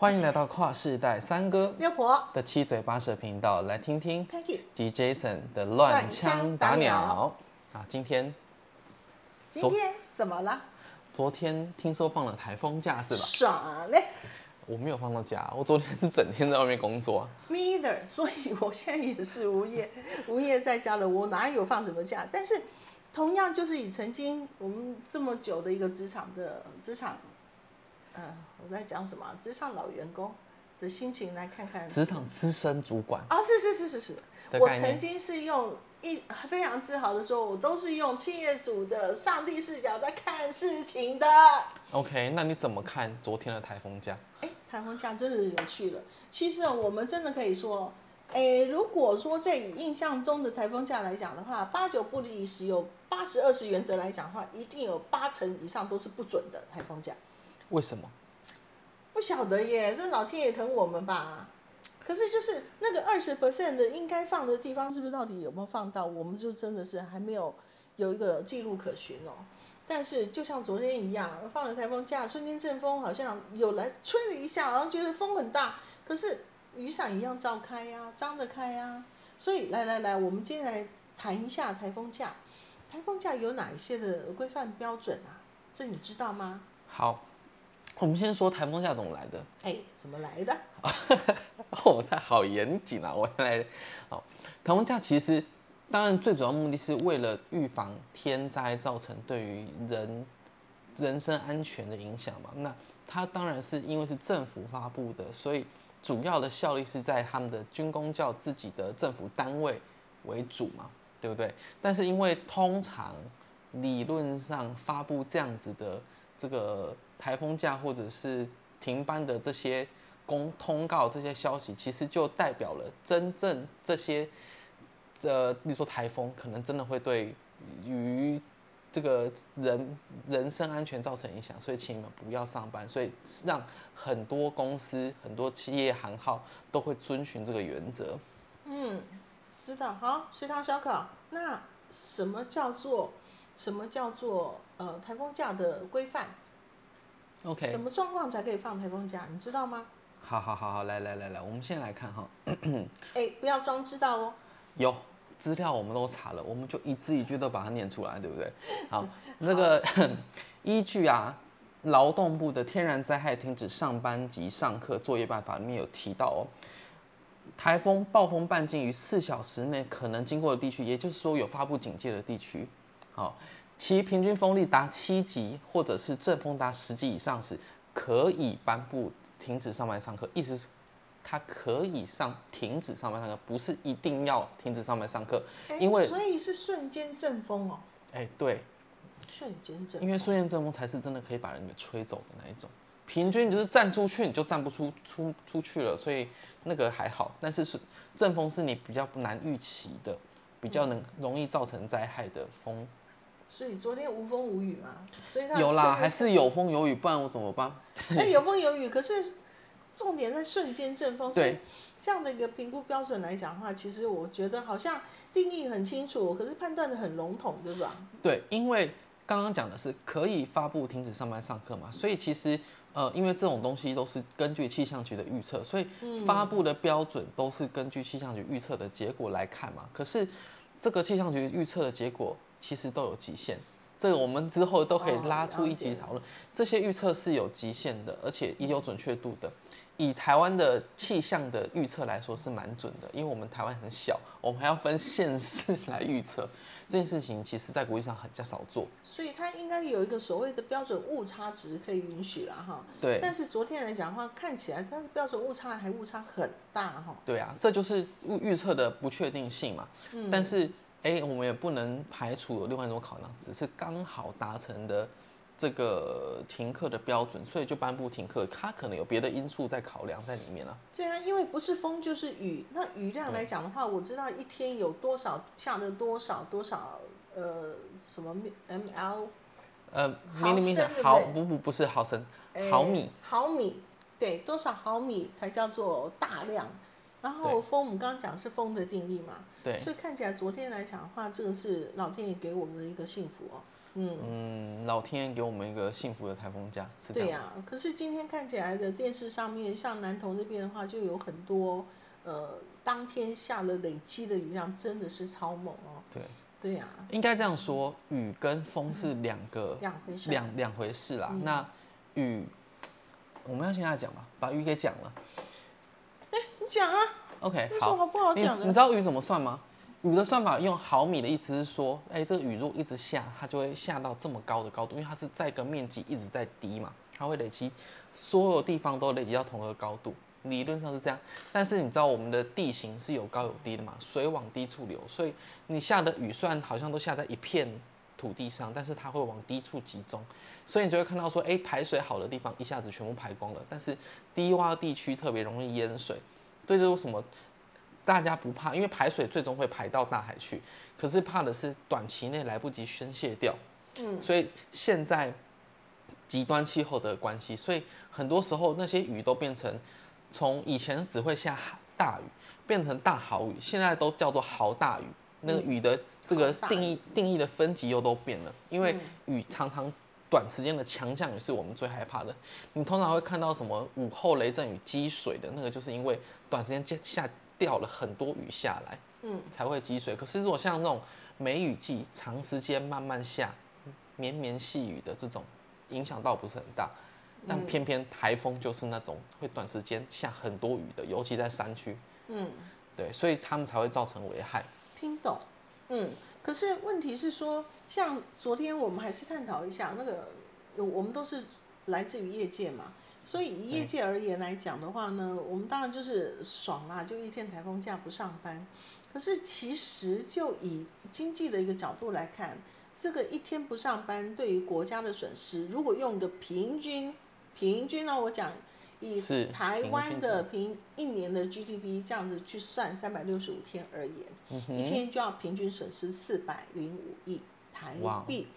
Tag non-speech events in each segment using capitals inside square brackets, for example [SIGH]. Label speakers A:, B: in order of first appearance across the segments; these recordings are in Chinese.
A: 欢迎来到跨世代三哥
B: 六婆
A: 的七嘴八舌频道，来听听
B: Peggy，
A: 及 Jason 的乱枪打鸟啊！今天
B: 今天怎么了？
A: 昨天听说放了台风假是吧？
B: 爽嘞
A: 我没有放到假，我昨天是整天在外面工作啊。
B: ，me either。所以我现在也是无业，[LAUGHS] 无业在家了，我哪有放什么假？但是同样就是以曾经我们这么久的一个职场的职场，嗯、我在讲什么啊？职场老员工的心情来看看。
A: 职场资深主管
B: 啊，是是是是是，我曾经是用一非常自豪的说，我都是用企业主的上帝视角在看事情的。
A: ，OK，那你怎么看昨天的台风假？
B: 哎，台风假真的有趣了。其实我们真的可以说，哎，如果说在以印象中的台风假来讲的话，八九不离十，有八十二十原则来讲的话，一定有八成以上都是不准的台风假。
A: 为什么？
B: 不晓得耶，这老天爷疼我们吧？可是就是那个二十 percent 的应该放的地方，是不是到底有没有放到？我们就真的是还没有有一个记录可循哦。但是就像昨天一样，放了台风假，瞬间阵风好像有来吹了一下，然后觉得风很大，可是雨伞一样照开呀、张得开呀、所以来来来，我们今天来谈一下台风假。台风假有哪一些的规范标准啊？这你知道吗？
A: 好，我们先说台风下怎么来的。
B: 哎，怎么来的？[LAUGHS]
A: 哦，他好严谨啊！我来，好，台风假其实当然最主要目的是为了预防天灾造成对于人人身安全的影响嘛。那它当然是因为是政府发布的，所以主要的效力是在他们的军工教自己的政府单位为主嘛，对不对？但是因为通常理论上发布这样子的这个台风假或者是停班的这些公通告这些消息，其实就代表了真正这些呃，例如说台风可能真的会对于这个人人身安全造成影响，所以请你们不要上班，所以让很多公司、很多企业行号都会遵循这个原则。
B: 嗯，知道。好，食堂小考。那什么叫做什么叫做呃台风假的规范？
A: OK，
B: 什么状况才可以放台风假？你知道吗？
A: 好好好好，来来来来，我们先来看哈，[COUGHS]
B: 哎，不要装知道哦。
A: 有资料我们都查了，我们就一字一句都把它念出来，对不对？[LAUGHS] 好，那个 [COUGHS] 依据啊，劳动部的《天然灾害停止上班及上课作业办法》里面有提到哦，台风、暴风半径于四小时内可能经过的地区，也就是说有发布警戒的地区，好，其平均风力达七级或者是阵风达十级以上时，可以颁布停止上班上课，意思是。它可以上停止上班上课，不是一定要停止上班上课。
B: 哎
A: 因为
B: 所以是瞬间阵风哦，
A: 哎、对，
B: 瞬间阵风。
A: 因为瞬间阵风才是真的可以把人给吹走的那一种。平均你就是站出去你就站不出出出去了，所以那个还好。但是是阵风是你比较难预期的，比较能容易造成灾害的风。
B: 所以昨天无风无雨嘛，所以它
A: 有啦，还是有风有雨，不然我怎么办？[LAUGHS]
B: 哎，有风有雨，可是重点在瞬间阵风。所以
A: 对
B: 这样的一个评估标准来讲的话，其实我觉得好像定义很清楚，可是判断的很笼统，对吧？
A: 对，因为刚刚讲的是可以发布停止上班上课嘛，所以其实呃，因为这种东西都是根据气象局的预测，所以发布的标准都是根据气象局预测的结果来看嘛。可是这个气象局预测的结果其实都有极限，这个我们之后都可以
B: 哦
A: 拉出一
B: 了解
A: 集讨论。这些预测是有极限的，而且也有准确度的。以台湾的气象的预测来说是蛮准的，因为我们台湾很小，我们还要分县市来预测这件事情，其实在国际上很较少做。
B: 所以它应该有一个所谓的标准误差值可以允许了哈。
A: 对
B: 但是昨天来讲的话，看起来它的标准误差还误差很大哈。
A: 对啊，这就是预预测的不确定性嘛。嗯但是哎、我们也不能排除有另外一种考量，只是刚好达成的这个停课的标准，所以就颁布停课。它可能有别的因素在考量在里面啊。
B: 对啊，因为不是风就是雨，那雨量来讲的话，我知道一天有多少下了多少多少呃什么 ml
A: 呃
B: 毫升
A: 毫不不不是毫升，
B: 哎
A: 毫米。
B: 毫米，对，多少毫米才叫做大量？然后
A: 对
B: 风，我们刚刚讲是风的定义嘛，
A: 对
B: 所以看起来昨天来讲的话，这个是老天爷给我们的一个幸福哦。
A: 嗯，老天爷给我们一个幸福的台风假，
B: 对
A: 样。
B: 呀、可是今天看起来的电视上面，像南投那边的话，就有很多呃，当天下了累积的雨量真的是超猛哦。
A: 对，
B: 对呀、
A: 应该这样说，雨跟风是两个
B: 两回事。
A: 两两回事啦。
B: 嗯
A: 那雨，我们要现在讲吧，把雨给讲了。
B: 你讲啊
A: ，OK，好。
B: 有什么好不好
A: 你
B: 讲的？
A: 你知道雨怎么算吗？雨的算法用毫米的意思是说，哎、这个雨如果一直下，它就会下到这么高的高度，因为它是在一个面积一直在低嘛，它会累积所有地方都累积到同一个高度，理论上是这样。但是你知道我们的地形是有高有低的嘛，水往低处流，所以你下的雨虽然好像都下在一片土地上，但是它会往低处集中，所以你就会看到说，哎、排水好的地方一下子全部排光了，但是低洼地区特别容易淹水，这就是为什么大家不怕，因为排水最终会排到大海去，可是怕的是短期内来不及宣泄掉。
B: 嗯，
A: 所以现在极端气候的关系，所以很多时候那些雨都变成从以前只会下大雨，变成大豪雨，现在都叫做豪大雨。那个雨的这个定义定义的分级又都变了，因为
B: 嗯
A: 雨常常短时间的强降雨是我们最害怕的。你通常会看到什么午后雷阵雨积水的那个，就是因为短时间下下掉了很多雨下来，
B: 嗯，
A: 才会积水。可是如果像那种梅雨季，长时间慢慢下，绵绵细雨的这种，影响倒不是很大。但偏偏台风就是那种会短时间下很多雨的，尤其在山区，
B: 嗯，
A: 对，所以他们才会造成危害。
B: 听懂。嗯，可是问题是说，像昨天我们还是探讨一下那个，我们都是来自于业界嘛，所以以业界而言来讲的话呢，我们当然就是爽啦，就一天台风假不上班。可是其实就以经济的一个角度来看，这个一天不上班对于国家的损失，如果用一个平均平均呢，我讲以台湾的平一年的 GDP 这样子去算三百六十五天而言，
A: 嗯
B: 一天就要平均损失四百零五亿台币。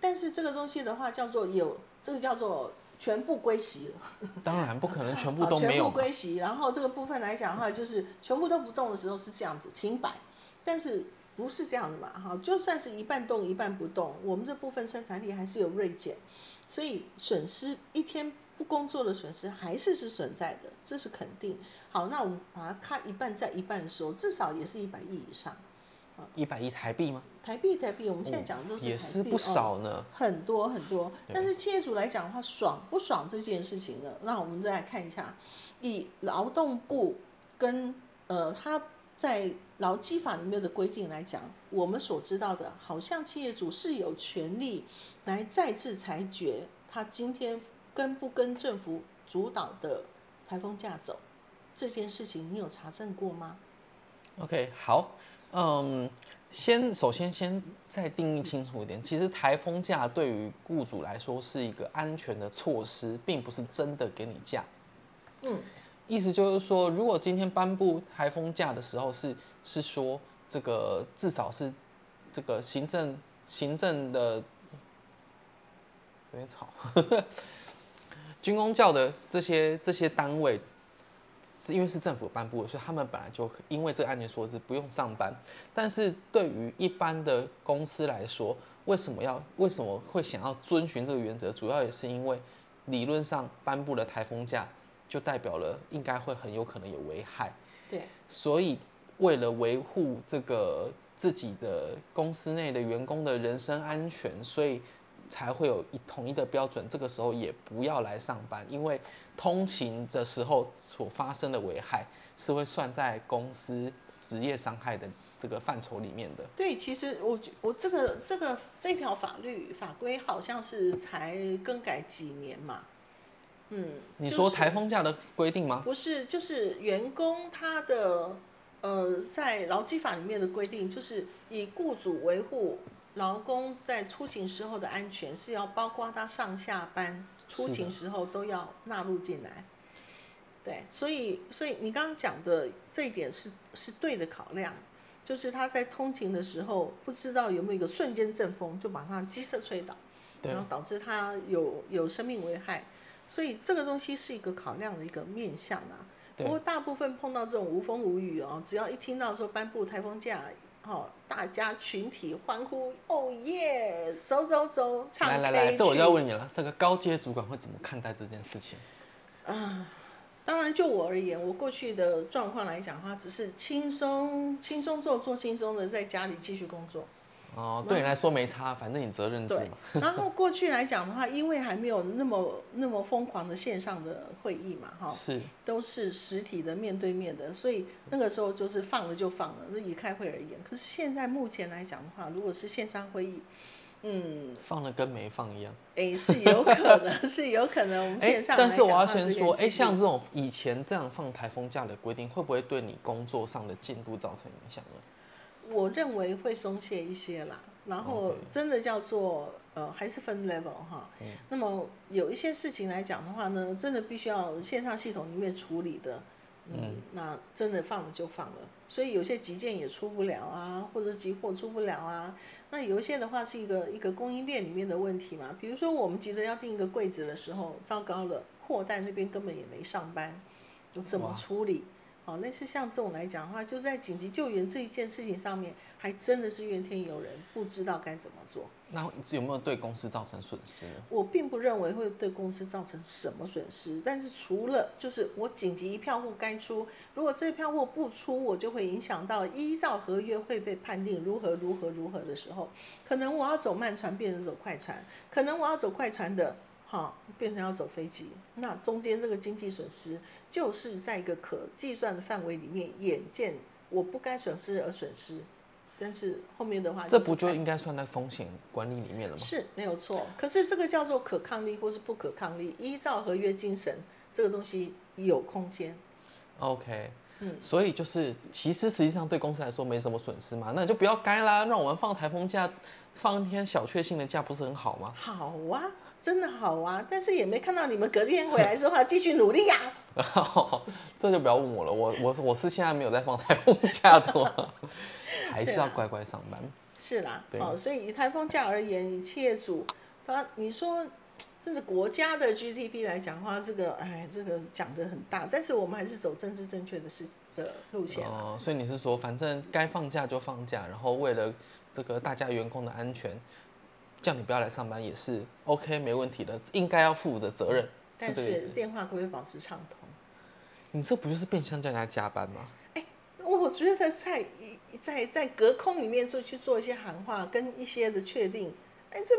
B: 但是这个东西的话，叫做有这个叫做全部归息了，[LAUGHS]
A: 当然不可能全部
B: 啊全部
A: 都没有嘛，
B: 归息。然后这个部分来讲的话，就是全部都不动的时候是这样子停摆，但是不是这样的嘛？哈，就算是一半动一半不动，我们这部分生产力还是有锐减，所以损失一天不工作的损失还是是存在的，这是肯定。好，那我们把它看一半在一半的时候，至少也是一百亿以上。
A: 一百亿台币吗？
B: 台币，台币，我们现在讲的都是台币，
A: 也是不
B: 哦
A: 少呢。
B: 很多很多。但是企业主来讲的话，爽不爽这件事情呢？那我们再来看一下，以劳动部跟呃他在劳基法里面的规定来讲，我们所知道的，好像企业主是有权利来再次裁决他今天跟不跟政府主导的台风假走这件事情，你有查证过吗
A: ？OK，好，嗯，先首先先再定义清楚一点，其实台风假对于雇主来说是一个安全的措施，并不是真的给你假。
B: 嗯，
A: 意思就是说，如果今天颁布台风假的时候是是说这个至少是这个行政行政的有点吵，军工教的这些这些单位是因为是政府颁布的，所以他们本来就因为这个安全措施不用上班。但是对于一般的公司来说，为什么要为什么会想要遵循这个原则？主要也是因为理论上颁布了台风假，就代表了应该会很有可能有危害。
B: 对，
A: 所以为了维护这个自己的公司内的员工的人身安全，所以才会有一统一的标准。这个时候也不要来上班，因为通勤的时候所发生的危害是会算在公司职业伤害的这个范畴里面的。
B: 对，其实我我这个这个这条法律法规好像是才更改几年嘛，嗯，
A: 你说台风假的规定吗？
B: 不是就是员工他的呃在劳基法里面的规定，就是以雇主维护劳工在出勤时候的安全，是要包括他上下班出勤时候都要纳入进来。对，所以所以你刚刚讲的这一点是是对的考量，就是他在通勤的时候不知道有没有一个瞬间阵风就把他机车吹倒，然后导致他有有生命危害，所以这个东西是一个考量的一个面向啊。不
A: 对
B: 过大部分碰到这种无风无雨哦，只要一听到说颁布台风假，哦，大家群体欢呼，哦耶，走走走，唱
A: 来来来，这我就要问你了，这个高阶主管会怎么看待这件事情？
B: 啊，当然，就我而言，我过去的状况来讲的话，只是轻松轻松做，做轻松的，在家里继续工作。
A: 哦，对你来说没差，反正你责任制嘛。，
B: 然后过去来讲的话，因为还没有那么那么疯狂的线上的会议嘛，哈，
A: 是，
B: 都是实体的面对面的，所以那个时候就是放了就放了，那以开会而言。可是现在目前来讲的话，如果是线上会议，嗯，
A: 放了跟没放一样。
B: 哎，是有可能，是有可能我们
A: 哎
B: 线，上。
A: 但是我要先
B: 这个
A: 说，哎，像这种以前这样放台风假的规定，会不会对你工作上的进度造成影响呢？
B: 我认为会松懈一些啦，然后真的叫做呃，还是分 level 哈。
A: 嗯
B: 那么有一些事情来讲的话呢，真的必须要线上系统里面处理的，嗯，那真的放了就放了。所以有些急件也出不了啊，或者急货出不了啊。那有一些的话是一个一个供应链里面的问题嘛，比如说我们急着要订一个柜子的时候，糟糕了，货代那边根本也没上班，我怎么
A: 哇
B: 处理？好，类似像这种来讲的话，就在紧急救援这一件事情上面，还真的是怨天尤人，不知道该怎么做。
A: 那有没有对公司造成损失？
B: 我并不认为会对公司造成什么损失，但是除了就是我紧急一票货该出，如果这票货不出，我就会影响到依照合约会被判定如何如何如何的时候，可能我要走慢船变成走快船，可能我要走快船的，哈，变成要走飞机，那中间这个经济损失就是在一个可计算的范围里面，眼见我不该损失而损失，但是后面的话
A: 这不就应该算在风险管理里面了吗？
B: 是没有错，可是这个叫做可抗力或是不可抗力，依照合约精神，这个东西有空间。
A: OK，
B: 嗯
A: 所以就是其实实际上对公司来说没什么损失嘛，那你就不要该啦，让我们放台风假，放一天小确幸的假不是很好吗？
B: 好啊，真的好啊，但是也没看到你们隔天回来之后继续努力呀、[LAUGHS]
A: 这就不要问我了，我我我是现在没有在放台风假的嘛，[LAUGHS] 还是要乖乖上班。
B: 是啦，
A: 对
B: 哦，所以以台风假而言，以企业主，他你说，这是国家的 GDP 来讲的话，这个哎，这个讲的很大，但是我们还是走政治正确的事的路线啊。
A: 哦，所以你是说，反正该放假就放假，然后为了这个大家员工的安全，叫你不要来上班也是 OK 没问题的，应该要负的责任，
B: 但
A: 是
B: 电话可不可以保持畅通？
A: 你这不就是变相叫人家加班吗？
B: 我觉得在在在隔空里面做去做一些喊话，跟一些的确定，哎，这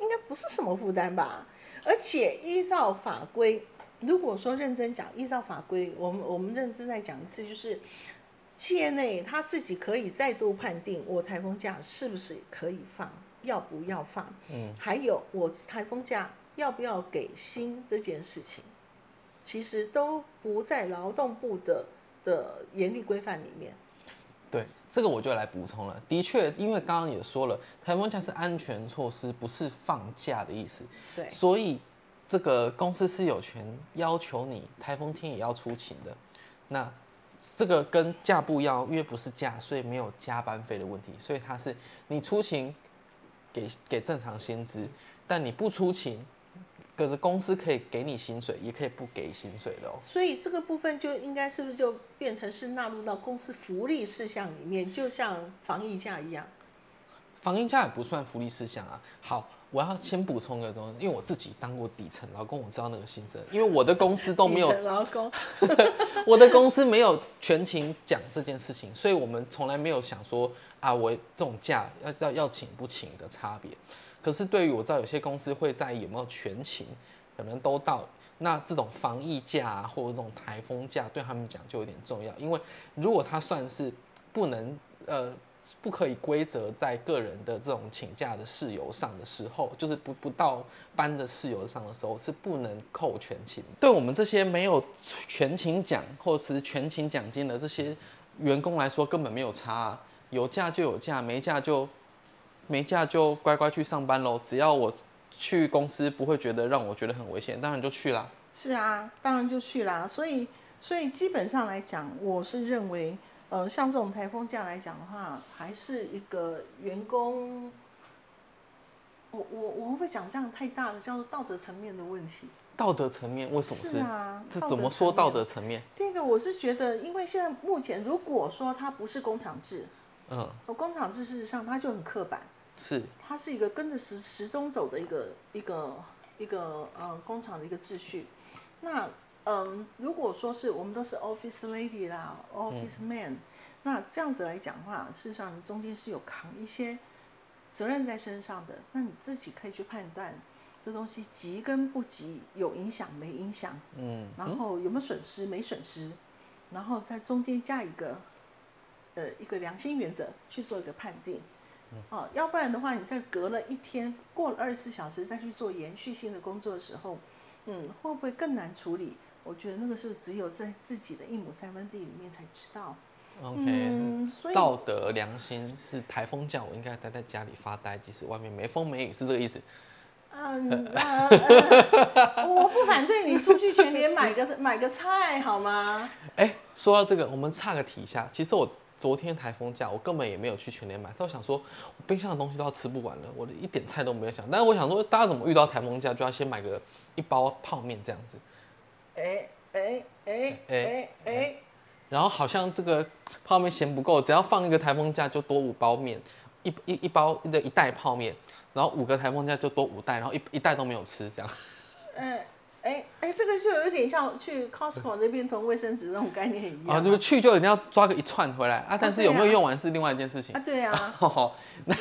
B: 应该不是什么负担吧？而且依照法规，如果说认真讲，依照法规，我们我们认真再讲一次，就是企业内他自己可以再度判定我台风假是不是可以放，要不要放，
A: 嗯，
B: 还有我台风假要不要给薪这件事情，其实都不在劳动部的的严厉规范里面。
A: 对，这个我就来补充了。的确，因为刚刚也说了，台风假是安全措施，不是放假的意思。
B: 对，
A: 所以这个公司是有权要求你台风天也要出勤的。那这个跟假不一样，因为不是假，所以没有加班费的问题。所以它是你出勤给给正常薪资，但你不出勤，可是公司可以给你薪水，也可以不给薪水的哦。
B: 所以这个部分就应该是不是就变成是纳入到公司福利事项里面，就像防疫假一样。
A: 防疫假也不算福利事项啊。好，我要先补充个东西，因为我自己当过底层劳工，我知道那个薪资，因为我的公司都没有
B: 劳工，[LAUGHS]
A: 我的公司没有全勤讲这件事情，所以我们从来没有想说啊，我这种假要要要请不请的差别。可是对于我知道有些公司会在有没有全勤，可能都到那这种防疫假啊，或者这种台风假，对他们讲就有点重要，因为如果他算是不能呃。不可以规则在个人的这种请假的事由上的时候，就是不不到班的事由上的时候，是不能扣全勤。对我们这些没有全勤奖或者是全勤奖金的这些员工来说，根本没有差、啊，有假就有假，没假就没假就乖乖去上班喽。只要我去公司不会觉得让我觉得很危险，当然就去啦。
B: 是啊，当然就去啦。所以，所以基本上来讲，我是认为，呃，像这种台风假来讲的话，还是一个员工，我我我会不会讲这样太大的叫做道德层面的问题？
A: 道德层面为什么
B: 是啊，
A: 这怎么说道德层面？
B: 第一个，我是觉得，因为现在目前如果说它不是工厂制，
A: 嗯，
B: 我，工厂制事实上它就很刻板，
A: 是，
B: 它是一个跟着时时钟走的一个一个一个呃工厂的一个秩序。那嗯，如果说是我们都是 office lady 啦，office man，、那这样子来讲的话，事实上你中间是有扛一些责任在身上的，那你自己可以去判断这东西急跟不急，有影响没影响，
A: 嗯，
B: 然后有没有损失没损失，然后在中间加一个呃一个良心原则去做一个判定。哦，要不然的话，你在隔了一天，过了二十四小时再去做延续性的工作的时候，嗯，会不会更难处理？我觉得那个是只有在自己的一亩三分地里面才知道。
A: OK，、
B: 嗯，所以
A: 道德良心是台风假，我应该待在家里发呆，即使外面没风没雨，是这个意思。
B: 嗯 [LAUGHS] 呃呃，[LAUGHS] 我不反对你出去全联买个买个菜好吗？
A: 哎、说到这个，我们岔个题一下。其实我昨天台风假，我根本也没有去全联买，但我想说，我冰箱的东西都要吃不完了，我的一点菜都没有想。但是我想说，大家怎么遇到台风假就要先买个一包泡面这样子？
B: 哎哎哎哎哎，
A: 然后好像这个泡面嫌不够，只要放一个台风假就多五包面，一一一包的一袋泡面，然后五个台风假就多五袋，然后一一袋都没有吃这样。
B: 哎哎哎，这个就有点像去 Costco 那边囤卫生纸那种概念一样
A: 啊，就是去就一定要抓个一串回来啊，但是有没有用完是另外一件事情
B: 啊，。对啊。
A: 哦，[LAUGHS]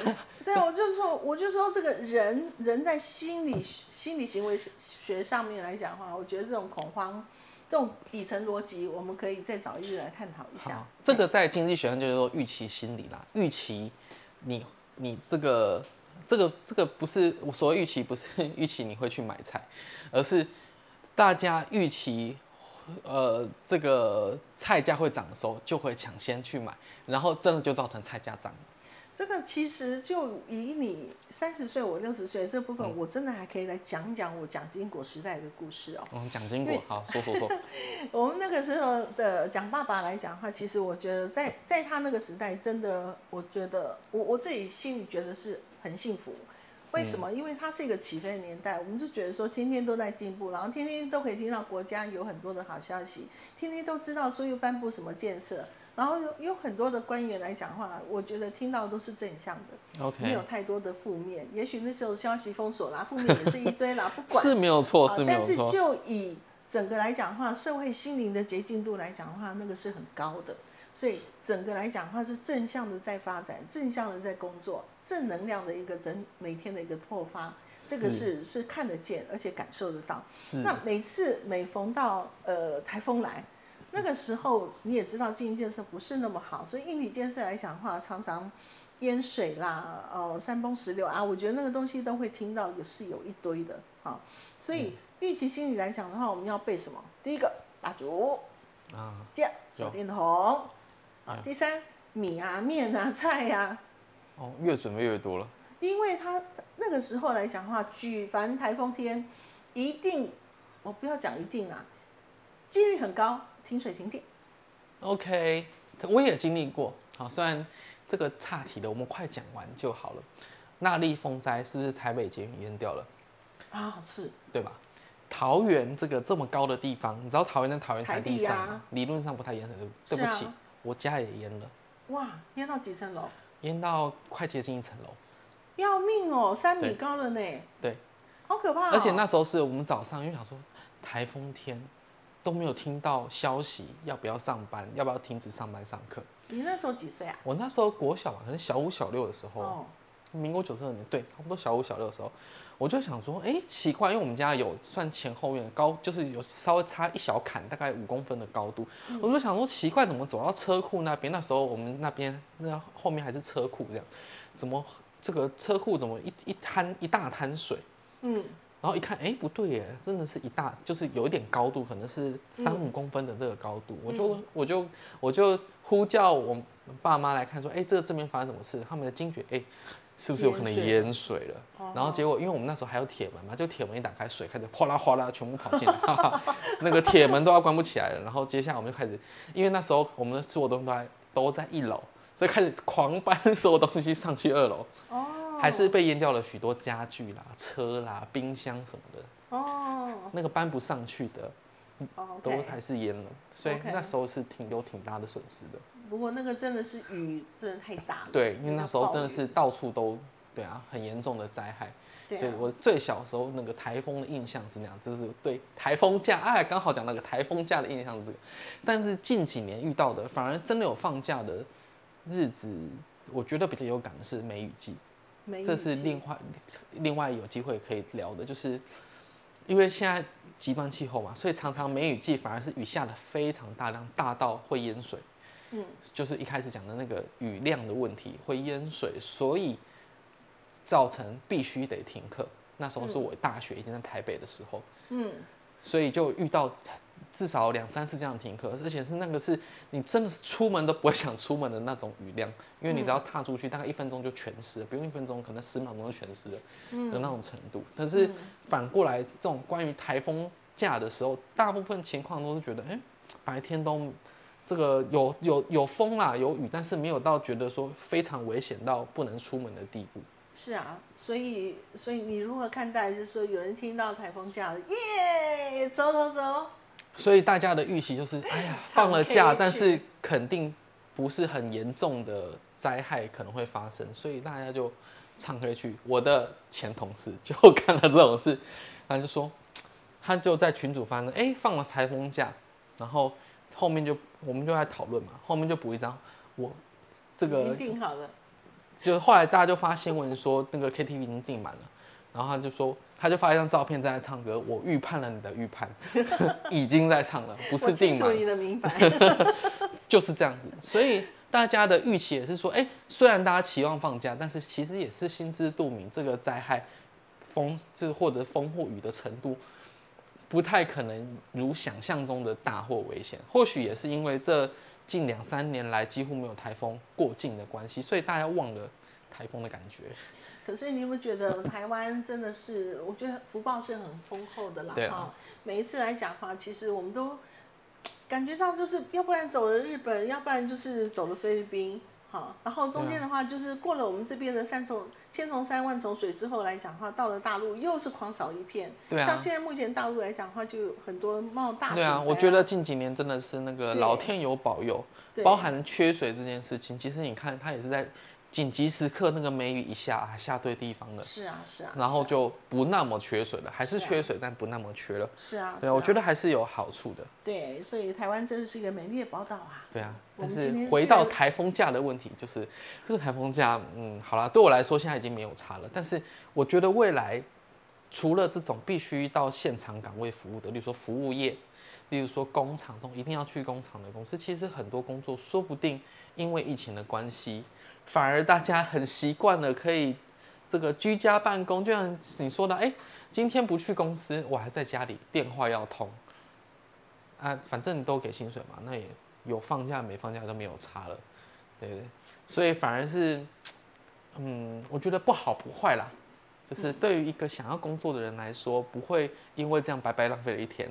B: 所以我就说，我就说这个人人在心理心理行为学上面来讲的话，我觉得这种恐慌，这种底层逻辑，我们可以再找一日来探讨一下。，
A: 这个在经济学上就是说预期心理啦，预期你你这个这个这个不是我所谓预期，不是 [LAUGHS] 预期你会去买菜，而是大家预期。呃，这个菜价会涨的时候，就会抢先去买，然后真的就造成菜价涨。
B: 这个其实就以你三十岁，我六十岁这部分，我真的还可以来讲讲我蒋经国时代的故事哦。
A: 嗯，蒋经国，好说说说。[LAUGHS]
B: 我们那个时候的蒋爸爸来讲的话，其实我觉得在在他那个时代，真的，我觉得我我自己心里觉得是很幸福。为什么？因为它是一个起飞的年代，我们就觉得说天天都在进步，然后天天都可以听到国家有很多的好消息，天天都知道说又颁布什么建设，然后有有很多的官员来讲话，我觉得听到的都是正向的，没有太多的负面。也许那时候消息封锁啦，负面也是一堆啦，不管。
A: 是没有错，
B: 啊
A: 是没有
B: 但是。就以整个来讲的话，社会心灵的洁净度来讲的话，那个是很高的。所以整个来讲的话是正向的在发展，正向的在工作，正能量的一个整每天的一个拓发，这个是是看得见而且感受得到。那每次每逢到呃台风来，那个时候你也知道经营建设不是那么好，所以硬体建设来讲的话，常常淹水啦，哦山崩石流啊，我觉得那个东西都会听到，也是有一堆的啊。所以预期心理来讲的话，我们要备什么？第一个蜡烛，
A: 啊，
B: 第二手电筒，啊，第三米啊面啊菜啊，
A: 哦，越准备越多了。
B: 因为他那个时候来讲的话，举凡台风天，一定我不要讲一定啊，几率很高停水停电。
A: OK，我也经历过。好，虽然这个岔题的，我们快讲完就好了。那莉风灾是不是台北捷运淹掉了？
B: 啊，是
A: 对吧？桃园这个这么高的地方，你知道桃园在桃园
B: 台
A: 台地上吗，理论上不太淹水，对不起，我家也淹了，
B: 哇，淹到几层楼？
A: 淹到快接近一层楼。
B: 要命哦，三米高了呢，
A: 对，
B: 好可怕、哦。
A: 而且那时候是我们早上，因为想说台风天都没有听到消息，要不要上班，要不要停止上班上课。
B: 你那时候几岁啊？
A: 我那时候国小吧，可能小五小六的时候，
B: 哦，
A: 民国九十二年，对，差不多小五小六的时候，我就想说，哎、奇怪，因为我们家有算前后院高，就是有稍微差一小坎，大概五公分的高度，我就想说奇怪，怎么走到车库那边？那时候我们那边那后面还是车库这样，怎么这个车库怎么一一滩一大滩水？
B: 嗯，
A: 然后一看，哎、不对耶，真的是一大，就是有一点高度，可能是三五公分的这个高度，我就我就我就呼叫我爸妈来看，说，哎、这个这边发生什么事？他们的惊觉，哎、是不是有可能
B: 淹水
A: 了？
B: 哦
A: 然后结果，因为我们那时候还有铁门嘛，就铁门一打开，水开始哗啦哗啦全部跑进来，哈哈，那个铁门都要关不起来了。然后接下来我们就开始，因为那时候我们的所有东西都在都在一楼，所以开始狂搬所有东西上去二楼，
B: 哦，
A: 还是被淹掉了许多家具啦、车啦、冰箱什么的。
B: 哦
A: 那个搬不上去的
B: 哦
A: 都还是淹了，所以那时候是挺有挺大的损失的。
B: 不过那个真的是雨真的太大了。
A: 对，因为那时候真的是到处都对啊，很严重的灾害。
B: 对啊，
A: 所以我最小时候那个台风的印象是那样，就是对台风假，哎，刚好讲那个台风假的印象是这个。但是近几年遇到的，反而真的有放假的日子，我觉得比较有感的是梅雨季。这是另外另外有机会可以聊的，就是因为现在极端气候嘛，所以常常梅雨季反而是雨下的非常大量，大到会淹水。
B: 嗯，
A: 就是一开始讲的那个雨量的问题会淹水，所以造成必须得停课。那时候是我大学已经在台北的时候，
B: 嗯，
A: 所以就遇到至少两三次这样停课，而且是那个是你真的是出门都不会想出门的那种雨量，因为你只要踏出去，大概一分钟就全湿了，不用一分钟，可能十秒钟就全湿了的那种程度。但是反过来，这种关于台风假的时候，大部分情况都是觉得，哎、白天都这个有有有风啦，有雨，但是没有到觉得说非常危险到不能出门的地步。
B: 是啊，所以所以你如何看待？就是说有人听到台风假了，耶，走走走，
A: 所以大家的预期就是，哎呀，放了假，但是肯定不是很严重的灾害可能会发生，所以大家就唱歌去。我的前同事就看了这种事，他就说，他就在群主发呢，哎，放了台风假，然后后面就我们就在讨论嘛，后面就补一张，我这个
B: 已
A: 个
B: 经定好了，
A: 就后来大家就发新闻说那个 KTV 已经订满了，然后他就说，他就发一张照片在那唱歌，我预判了你的预判，[LAUGHS] 已经在唱了，不是订满，
B: 清楚你的明白。[LAUGHS]
A: 就是这样子。所以大家的预期也是说，哎、虽然大家期望放假，但是其实也是心知肚明，这个灾害风这或者风或雨的程度。不太可能如想象中的大或危险，或许也是因为这近两三年来几乎没有台风过境的关系，所以大家忘了台风的感觉。
B: 可是你有没有觉得台湾真的是？我觉得福报是很丰厚的啦。
A: 对啊
B: 哈，每一次来讲话，其实我们都感觉上就是，要不然走了日本，要不然就是走了菲律宾。好，然后中间的话就是过了我们这边的三重千重山万重水之后来讲的话，到了大陆又是狂扫一片。
A: 对啊
B: 像现在目前大陆来讲的话，就有很多冒大水灾、
A: 对啊，我觉得近几年真的是那个老天有保佑，包含缺水这件事情。其实你看，它也是在紧急时刻，那个梅雨一下，啊下对地方了，
B: 是啊是啊，
A: 然后就不那么缺水了，还是缺水，但不那么缺了。
B: 是啊，
A: 对啊，我觉
B: 得
A: 得还是有好处的。
B: 对，所以台湾真的是一个美丽的宝岛啊。
A: 对啊，但是回到
B: 这个
A: 台风假的问题，就是这个台风假，嗯，好了，对我来说现在已经没有差了。但是我觉得未来除了这种必须到现场岗位服务的，例如说服务业，例如说工厂这种一定要去工厂的公司，其实很多工作说不定因为疫情的关系，反而大家很习惯了可以这个居家办公，就像你说的，哎、今天不去公司，我还在家里，电话要通。啊，反正都给薪水嘛，那也有放假没放假都没有差了，对不对？所以反而是，嗯，我觉得不好不坏啦，就是对于一个想要工作的人来说，不会因为这样白白浪费了一天。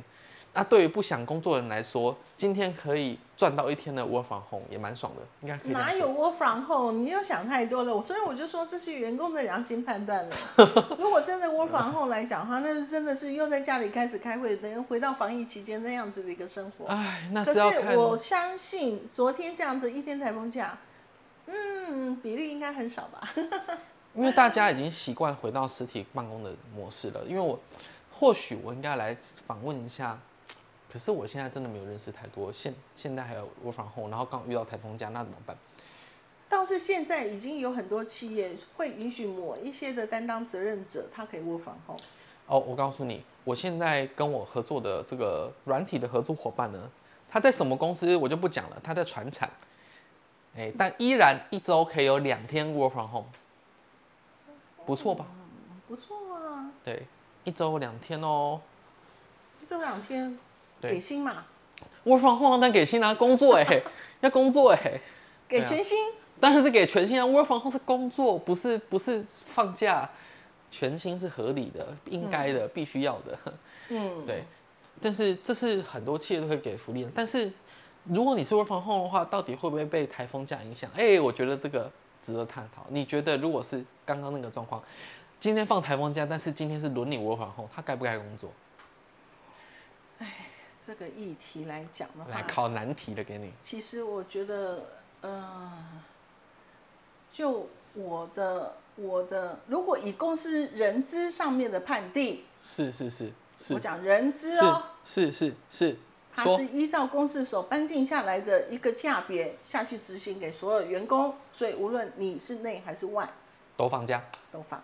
A: 那对于不想工作的人来说，今天可以赚到一天的 work from home 也蛮爽的，应该。
B: 哪有 work from home？你又想太多了。所以我就说这是员工的良心判断了。[LAUGHS] 如果真的 work from home 来讲的话，那是真的是又在家里开始开会，等于回到防疫期间那样子的一个生活。
A: 哎，那
B: 可
A: 是要看
B: 是我相信昨天这样子一天台风假，嗯，比例应该很少吧？
A: 因为大家已经习惯回到实体办公的模式了。因为我或许我应该来访问一下，可是我现在真的没有认识太多。现现在还有 work from home，然后刚遇到台风假，那怎么办？
B: 倒是现在已经有很多企业会允许某一些的担当责任者，他可以 work from home。
A: 哦，我告诉你，我现在跟我合作的这个软体的合作伙伴呢，他在什么公司我就不讲了，他在船产，哎，但依然一周可以有两天 work from home，不错吧？
B: 不错啊，
A: 对，一周两天哦。
B: 一周两天
A: 对
B: 给薪嘛
A: ，work from home 但给薪啊，工作哎，[LAUGHS] 要工作哎，
B: 给全薪。
A: 但是是给全薪啊。work from home 是工作，不是不是放假，全薪是合理的、应该的、必须要的。
B: 嗯，[LAUGHS]
A: 对，但是这是很多企业都会给福利的。但是如果你是 work from home 的话，到底会不会被台风假影响？哎、我觉得这个值得探讨。你觉得如果是刚刚那个状况，今天放台风假，但是今天是轮你 work from home，他该不该工作？
B: 这个议题来讲的话，
A: 来考难题的给你。
B: 其实我觉得呃，就我的我的，如果以公司人资上面的判定，
A: 是是是是。
B: 我讲人资哦，
A: 是是是
B: 它是依照公司所颁定下来的一个价别下去执行给所有员工，所以无论你是内还是外
A: 都放假。
B: 都放。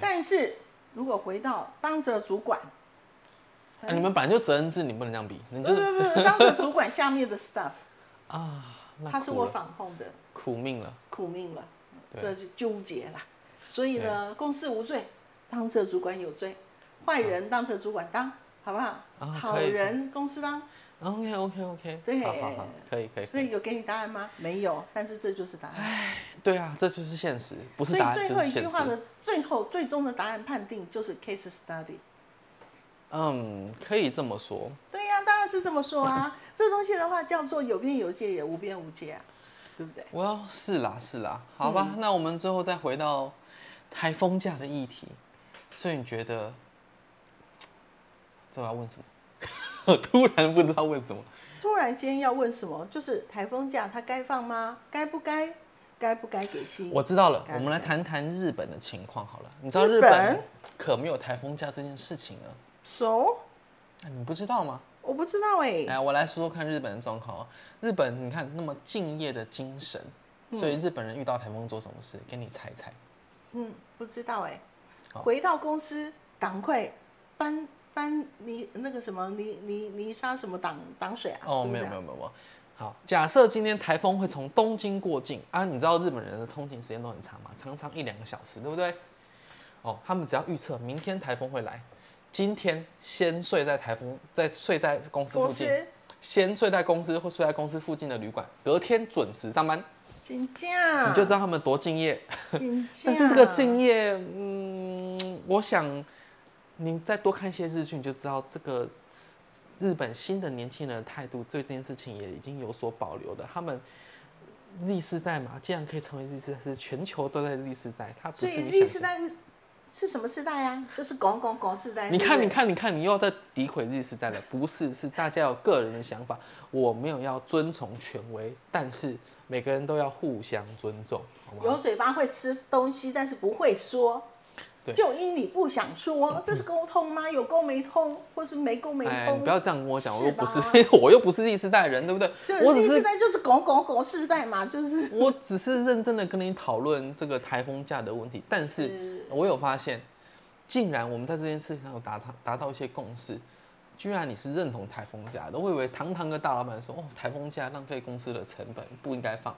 B: 但是如果回到当着主管，
A: 啊你们本来就责任制，你不能这样比，你
B: 不
A: 就
B: 不不，[LAUGHS] 当着主管下面的 staff，
A: 啊，那
B: 他是我反控的。
A: 苦命了，
B: 苦命了，
A: 对
B: 这就纠结了。所以呢，公司无罪，当这主管有罪，坏人当这主管当，好不好？
A: 啊
B: 好人公司当。
A: OK OK OK，
B: 对
A: 好好好，可以可以。
B: 所以有给你答案吗？没有，但是这就是答案。
A: 对啊，这就是现实，不是
B: 所以最后。一句话的最后最终的答案判定就是 case study。
A: 嗯，可以这么说。
B: 对呀、当然是这么说啊。[LAUGHS] 这东西的话叫做有边有界也无边无界啊，对不对？
A: 我要是啦是啦，好吧，
B: 嗯
A: 那我们最后再回到台风假的议题。所以你觉得，这我要问什么？我突然不知道问什么。
B: 突然间要问什么？就是台风假它该放吗？该不该？该不该给薪？
A: 我知道了，
B: 该
A: 我们来谈谈日本的情况好了。你知道
B: 日
A: 日本
B: 本
A: 可没有台风假这件事情呢？
B: 熟？
A: 啊你不知道吗？
B: 我不知道哎、
A: 来，我来说说看日本的状况哦。日本，你看那么敬业的精神，所以日本人遇到台风做什么事？给你猜猜。
B: 嗯，不知道哎、
A: 好
B: 回到公司，赶快搬搬泥那个什么泥泥泥沙什么挡挡水啊？
A: 哦，
B: 是不是啊
A: 没有没有没有没有。好，假设今天台风会从东京过境啊，你知道日本人的通勤时间都很长嘛，常常一两个小时，对不对？哦，他们只要预测明天台风会来，今天先睡在台风，再睡在公司附近，先睡在公司或睡在公司附近的旅馆，隔天准时上班，
B: 请假，
A: 你就知道他们多敬业。
B: 请假。[LAUGHS]
A: 但是这个敬业，嗯，我想你再多看一些日剧，你就知道这个日本新的年轻人的态度对这件事情也已经有所保留的。他们 Z 世代嘛，既然可以成为 Z 世代，是全球都在 Z 世代，它不
B: 所以
A: 是你
B: Z。世代是是什么世代啊？就是拱拱拱世代。
A: 你看，你，看，你看，你又要在诋毁 Z 世代了？不是，是大家有个人的想法。我没有要遵从权威，但是每个人都要互相尊重，好吗？
B: 有嘴巴会吃东西，但是不会说。
A: 对。
B: 就因你不想说，这是沟通吗？有沟没通，或是没沟没通？
A: 不？要这样跟我讲，我
B: 是
A: 又不是
B: 吧，[LAUGHS]
A: 我又不是第四代人，对不对？
B: 就是
A: 我第
B: 四代就是狗狗狗世代嘛，就是。[LAUGHS]
A: 我只是认真的跟你讨论这个台风假的问题，但是
B: 是。
A: 我有发现，竟然我们在这件事情上有达到达到一些共识，居然你是认同台风假的，我以为堂堂个大老板说哦台风假浪费公司的成本，不应该放，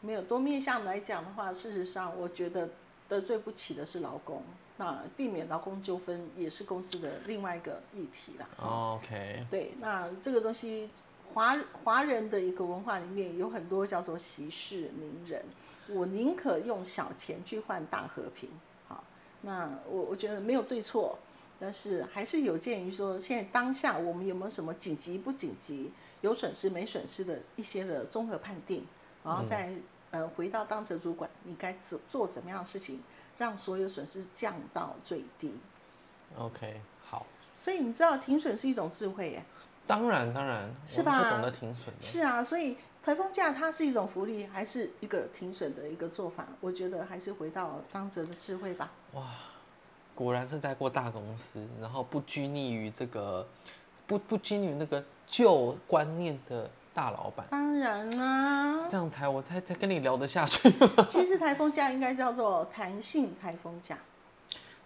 B: 没有多面向来讲的话，事实上我觉得得罪不起的是劳工，那避免劳工纠纷也是公司的另外一个议题啦。
A: 哦 OK，
B: 对，那这个东西华华人的一个文化里面有很多叫做息事宁人，我宁可用小钱去换大和平。好，那我我觉得没有对错，但是还是有鉴于说现在当下我们有没有什么紧急不紧急、有损失没损失的一些的综合判定，然后再、呃回到当责主管，你该做做怎么样的事情，让所有损失降到最低。
A: OK，好，
B: 所以你知道停损是一种智慧耶。
A: 当然当然，
B: 是吧
A: 我不懂得停损，
B: 是啊，所以台风假它是一种福利，还是一个停损的一个做法？我觉得还是回到当责的智慧吧。
A: 哇果然是待过大公司，然后不拘泥于这个，不不拘泥于那个旧观念的大老板。
B: 当然啦、
A: 这样才我才才跟你聊得下去。[LAUGHS]
B: 其实台风假应该叫做弹性台风假。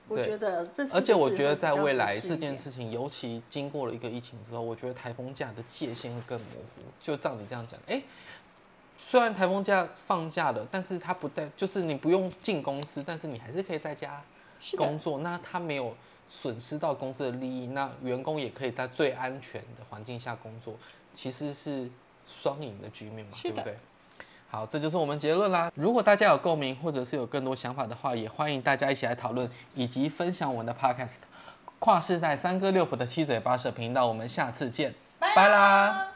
B: 我觉得这是，
A: 而且我觉得在未来这件事情，尤其经过了一个疫情之后，我觉得台风假的界限会更模糊。就照你这样讲，哎、虽然台风假放假了，但是他不带，就是你不用进公司，但是你还是可以在家，工作。那他没有损失到公司的利益，那员工也可以在最安全的环境下工作，其实是双赢的局面嘛，对不对？好，这就是我们结论啦。如果大家有共鸣，或者是有更多想法的话，也欢迎大家一起来讨论，以及分享我们的 Podcast。跨世代三哥六婆的七嘴八舌频道，我们下次见，拜啦